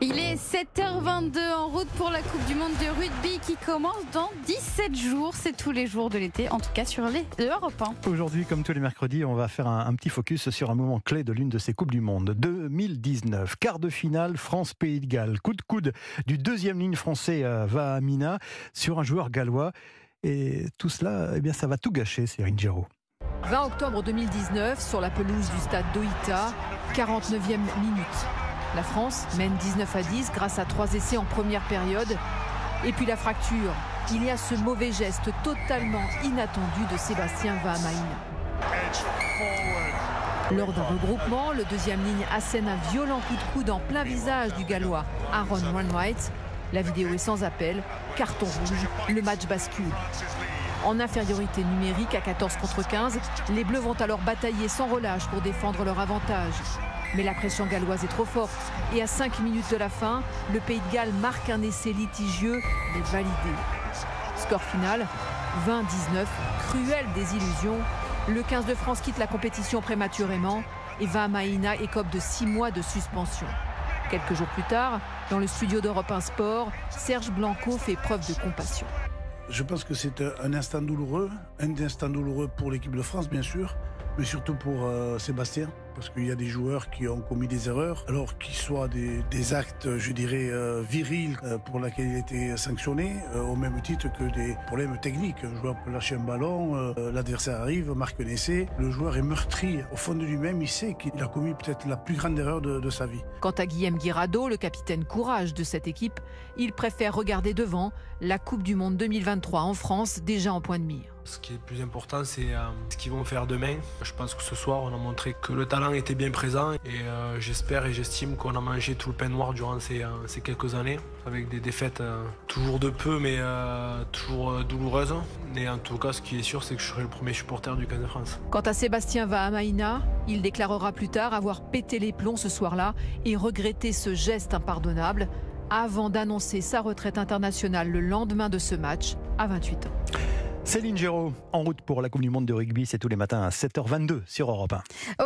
Il est 7h22 en route pour la Coupe du Monde de rugby qui commence dans 17 jours. C'est tous les jours de l'été, en tout cas sur les Europe 1. Aujourd'hui, comme tous les mercredis, on va faire un, un petit focus sur un moment clé de l'une de ces Coupes du Monde. 2019, quart de finale France-Pays de Galles. Coup de coude du deuxième ligne français euh, va à Mina sur un joueur gallois. Et tout cela, eh bien, ça va tout gâcher, Cyril Giraud. 20 octobre 2019, sur la pelouse du stade d'Oita, 49e minute. La France mène 19 à 10 grâce à trois essais en première période. Et puis la fracture. Il y a ce mauvais geste totalement inattendu de Sébastien Vahamaina. Lors d'un regroupement, le deuxième ligne assène un violent coup de coude en plein visage du gallois Aaron Wainwright. La vidéo est sans appel. Carton rouge. Le match bascule. En infériorité numérique à 14 contre 15, les Bleus vont alors batailler sans relâche pour défendre leur avantage. Mais la pression galloise est trop forte et à 5 minutes de la fin, le Pays de Galles marque un essai litigieux mais validé. Score final 20-19, cruelle désillusion. Le 15 de France quitte la compétition prématurément et Vahamaina écope de 6 mois de suspension. Quelques jours plus tard, dans le studio d'Europe 1 Sport, Serge Blanco fait preuve de compassion. Je pense que c'est un instant douloureux, un instant douloureux pour l'équipe de France, bien sûr, mais surtout pour euh, Sébastien, parce qu'il y a des joueurs qui ont commis des erreurs, alors qu'ils soient des, actes, je dirais, euh, virils euh, pour lesquels il été sanctionné, euh, au même titre que des problèmes techniques. Un joueur peut lâcher un ballon, l'adversaire arrive, marque un essai, le joueur est meurtri. Au fond de lui-même, il sait qu'il a commis peut-être la plus grande erreur de, de sa vie. Quant à Guillaume Guirado, le capitaine courage de cette équipe, il préfère regarder devant la Coupe du Monde 2023 en France, déjà en point de mire. Ce qui est le plus important, c'est euh, ce qu'ils vont faire demain. Je pense que ce soir, on a montré que le talent était bien présent et euh, j'espère et j'estime qu'on a mangé tout le pain noir durant ces, euh, quelques années, avec des défaites toujours de peu, mais toujours douloureuses. Et en tout cas, ce qui est sûr, c'est que je serai le premier supporter du 15 de France. Quant à Sébastien Vahamaina, il déclarera plus tard avoir pété les plombs ce soir-là et regretté ce geste impardonnable avant d'annoncer sa retraite internationale le lendemain de ce match à 28 ans. Céline Géraud, en route pour la Coupe du Monde de rugby, c'est tous les matins à 7h22 sur Europe 1.